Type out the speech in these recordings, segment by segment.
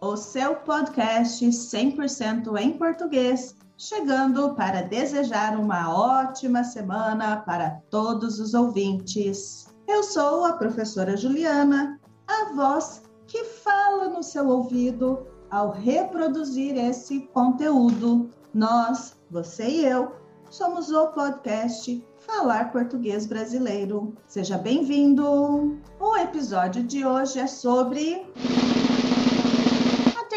o seu podcast 100% em português, chegando para desejar uma ótima semana para todos os ouvintes. Eu sou a professora Juliana, a voz que fala no seu ouvido ao reproduzir esse conteúdo. Nós, você e eu, somos o podcast Falar Português Brasileiro. Seja bem-vindo! O episódio de hoje é sobre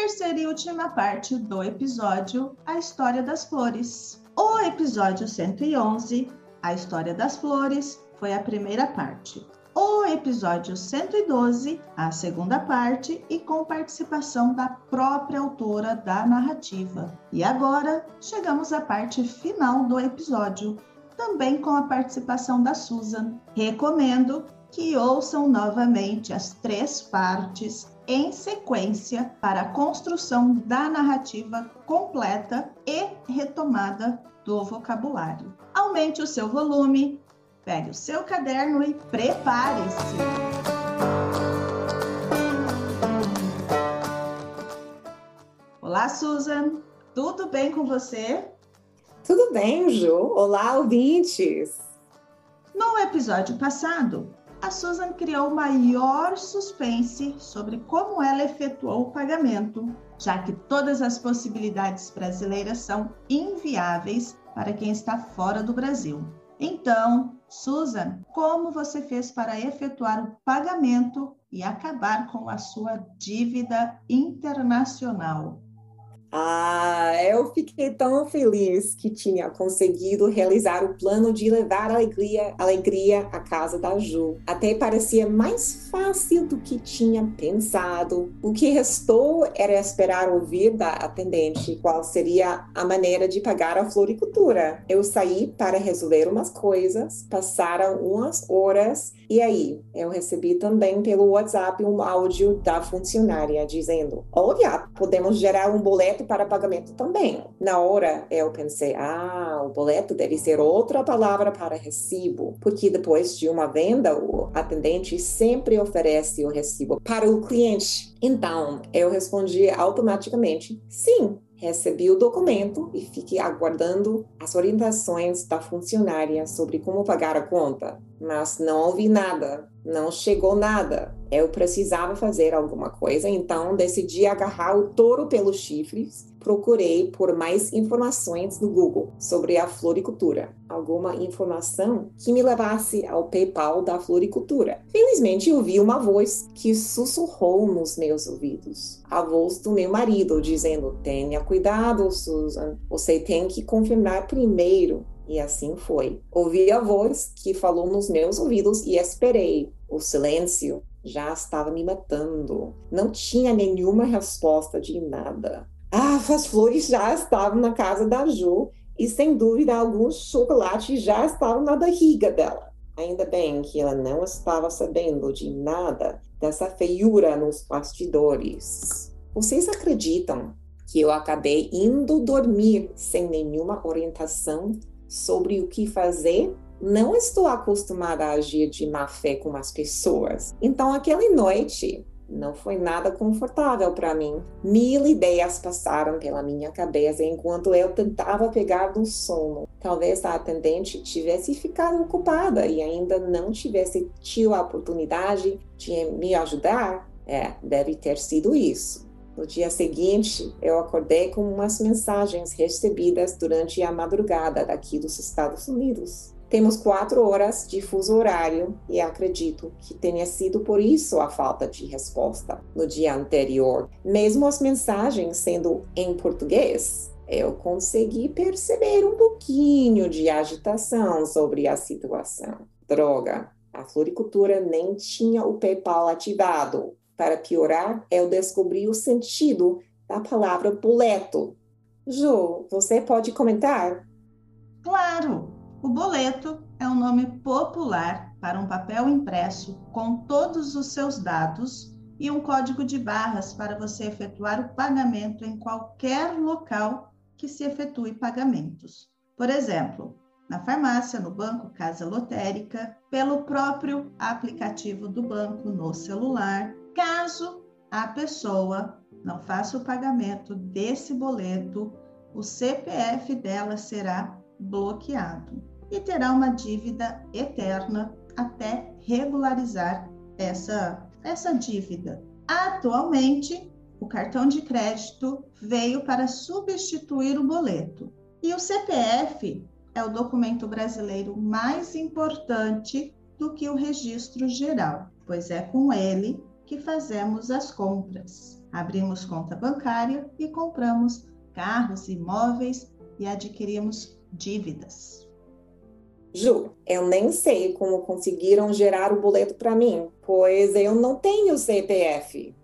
terceira e última parte do episódio A História das Flores. O episódio 111, A História das Flores, foi a primeira parte. O episódio 112, a segunda parte, e com participação da própria autora da narrativa. E agora chegamos à parte final do episódio, também com a participação da Susan. Recomendo que ouçam novamente as três partes em sequência para a construção da narrativa completa e retomada do vocabulário. Aumente o seu volume, pegue o seu caderno e prepare-se! Olá, Susan! Tudo bem com você? Tudo bem, Ju? Olá, ouvintes! No episódio passado, a Susan criou maior suspense sobre como ela efetuou o pagamento, já que todas as possibilidades brasileiras são inviáveis para quem está fora do Brasil. Então, Susan, como você fez para efetuar o pagamento e acabar com a sua dívida internacional? Ah, eu fiquei tão feliz que tinha conseguido realizar o plano de levar alegria, alegria à casa da Ju. Até parecia mais fácil do que tinha pensado. O que restou era esperar ouvir da atendente qual seria a maneira de pagar a floricultura. Eu saí para resolver umas coisas, passaram umas horas e aí eu recebi também pelo WhatsApp um áudio da funcionária dizendo: Olha, podemos gerar um boleto para pagamento também. Na hora eu pensei, ah, o boleto deve ser outra palavra para recibo, porque depois de uma venda, o atendente sempre oferece o recibo para o cliente. Então eu respondi automaticamente, sim, recebi o documento e fiquei aguardando as orientações da funcionária sobre como pagar a conta, mas não ouvi nada, não chegou nada. Eu precisava fazer alguma coisa, então decidi agarrar o touro pelos chifres. Procurei por mais informações no Google sobre a floricultura, alguma informação que me levasse ao PayPal da floricultura. Felizmente ouvi uma voz que sussurrou nos meus ouvidos, a voz do meu marido dizendo: "Tenha cuidado, Susan. Você tem que confirmar primeiro e assim foi. Ouvi a voz que falou nos meus ouvidos e esperei. O silêncio já estava me matando. Não tinha nenhuma resposta de nada. Ah, as flores já estavam na casa da Ju e sem dúvida alguns chocolates já estavam na barriga dela. Ainda bem que ela não estava sabendo de nada dessa feiura nos bastidores. Vocês acreditam que eu acabei indo dormir sem nenhuma orientação sobre o que fazer não estou acostumada a agir de má fé com as pessoas. Então, aquela noite não foi nada confortável para mim. Mil ideias passaram pela minha cabeça enquanto eu tentava pegar no sono. Talvez a atendente tivesse ficado ocupada e ainda não tivesse tido a oportunidade de me ajudar. É, deve ter sido isso. No dia seguinte, eu acordei com umas mensagens recebidas durante a madrugada daqui dos Estados Unidos. Temos quatro horas de fuso horário e acredito que tenha sido por isso a falta de resposta no dia anterior. Mesmo as mensagens sendo em português, eu consegui perceber um pouquinho de agitação sobre a situação. Droga, a floricultura nem tinha o PayPal ativado. Para piorar, eu descobri o sentido da palavra boleto. Ju, você pode comentar? Claro! O boleto é um nome popular para um papel impresso com todos os seus dados e um código de barras para você efetuar o pagamento em qualquer local que se efetue pagamentos. Por exemplo, na farmácia, no banco, casa lotérica, pelo próprio aplicativo do banco no celular, caso a pessoa não faça o pagamento desse boleto, o CPF dela será bloqueado e terá uma dívida eterna até regularizar essa, essa dívida. Atualmente, o cartão de crédito veio para substituir o boleto. E o CPF é o documento brasileiro mais importante do que o registro geral, pois é com ele que fazemos as compras. Abrimos conta bancária e compramos carros, imóveis e adquirimos dívidas. Ju, eu nem sei como conseguiram gerar o boleto para mim, pois eu não tenho CPF.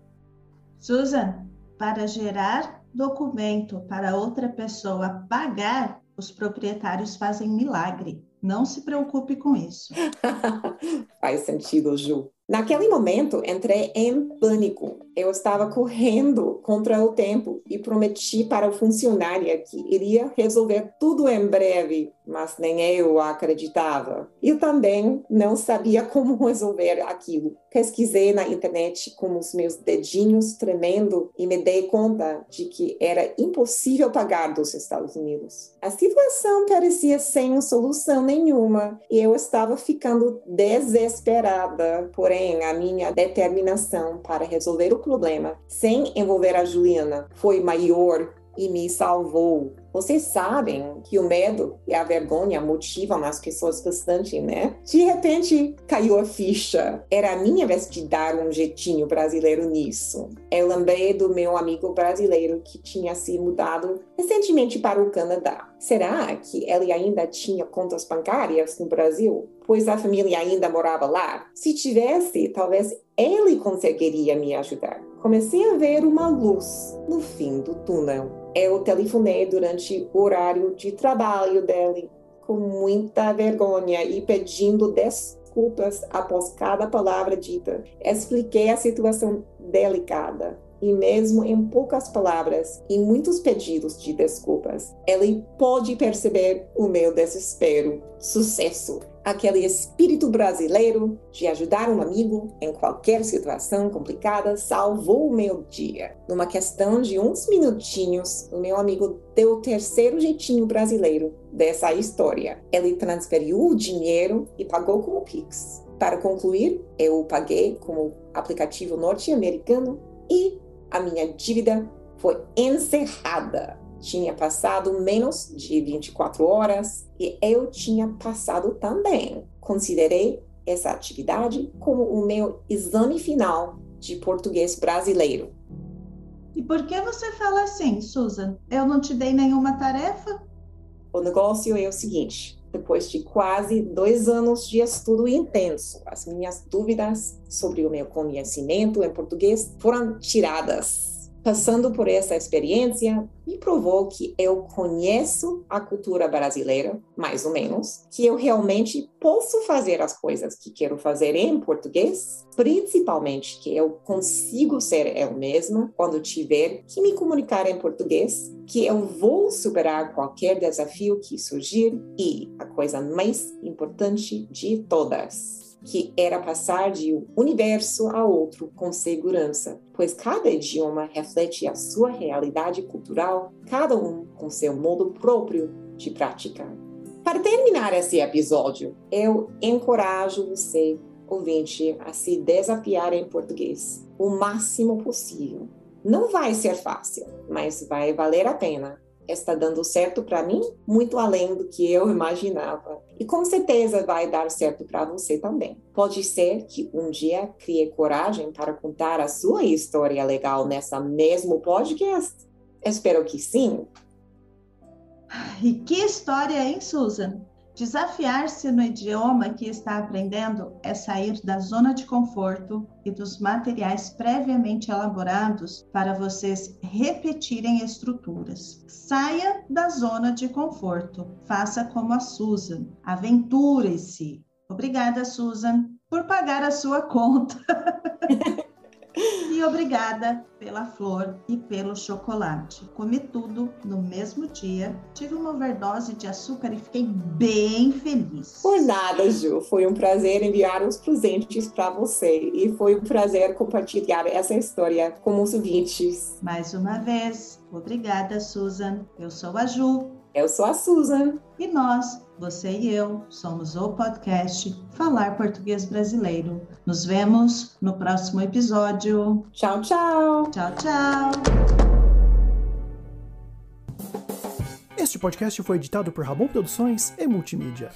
Susan, para gerar documento para outra pessoa pagar, os proprietários fazem milagre. Não se preocupe com isso. Faz sentido, Ju. Naquele momento, entrei em pânico. Eu estava correndo contra o tempo e prometi para o funcionário que iria resolver tudo em breve, mas nem eu acreditava. Eu também não sabia como resolver aquilo. Pesquisei na internet com os meus dedinhos tremendo e me dei conta de que era impossível pagar dos Estados Unidos. A situação parecia sem solução nenhuma e eu estava ficando desesperada, porém a minha determinação para resolver o problema sem envolver a Juliana foi maior e me salvou. Vocês sabem que o medo e a vergonha motivam as pessoas bastante, né? De repente caiu a ficha. Era a minha vez de dar um jeitinho brasileiro nisso. Eu lembrei do meu amigo brasileiro que tinha se mudado recentemente para o Canadá. Será que ele ainda tinha contas bancárias no Brasil? Pois a família ainda morava lá. Se tivesse, talvez ele conseguiria me ajudar. Comecei a ver uma luz no fim do túnel eu telefonei durante o horário de trabalho dele, com muita vergonha e pedindo desculpas após cada palavra dita. Expliquei a situação delicada e mesmo em poucas palavras e muitos pedidos de desculpas, ele pode perceber o meu desespero. Sucesso! Aquele espírito brasileiro de ajudar um amigo em qualquer situação complicada salvou o meu dia. Numa questão de uns minutinhos, o meu amigo deu o terceiro jeitinho brasileiro dessa história. Ele transferiu o dinheiro e pagou com o Pix. Para concluir, eu paguei com o aplicativo norte-americano e a minha dívida foi encerrada. Tinha passado menos de 24 horas e eu tinha passado também. Considerei essa atividade como o meu exame final de português brasileiro. E por que você fala assim, Susan? Eu não te dei nenhuma tarefa? O negócio é o seguinte: depois de quase dois anos de estudo intenso, as minhas dúvidas sobre o meu conhecimento em português foram tiradas. Passando por essa experiência, me provou que eu conheço a cultura brasileira, mais ou menos, que eu realmente posso fazer as coisas que quero fazer em português, principalmente que eu consigo ser eu mesma quando tiver que me comunicar em português, que eu vou superar qualquer desafio que surgir e a coisa mais importante de todas que era passar de um universo a outro com segurança, pois cada idioma reflete a sua realidade cultural, cada um com seu modo próprio de praticar. Para terminar esse episódio, eu encorajo você, ouvinte, a se desafiar em português o máximo possível. Não vai ser fácil, mas vai valer a pena está dando certo para mim, muito além do que eu imaginava. E com certeza vai dar certo para você também. Pode ser que um dia crie coragem para contar a sua história legal nessa mesmo podcast. Espero que sim. E que história, hein, Susan? Desafiar-se no idioma que está aprendendo é sair da zona de conforto e dos materiais previamente elaborados para vocês repetirem estruturas. Saia da zona de conforto. Faça como a Susan. Aventure-se. Obrigada, Susan, por pagar a sua conta. E obrigada pela flor e pelo chocolate. Comi tudo no mesmo dia, tive uma overdose de açúcar e fiquei bem feliz. Por nada, Ju. Foi um prazer enviar os presentes para você e foi um prazer compartilhar essa história com os ouvintes. Mais uma vez, obrigada, Susan. Eu sou a Ju. Eu sou a Susan. E nós, você e eu, somos o podcast Falar Português Brasileiro. Nos vemos no próximo episódio. Tchau, tchau. Tchau, tchau. Este podcast foi editado por Rabon Produções e Multimídia.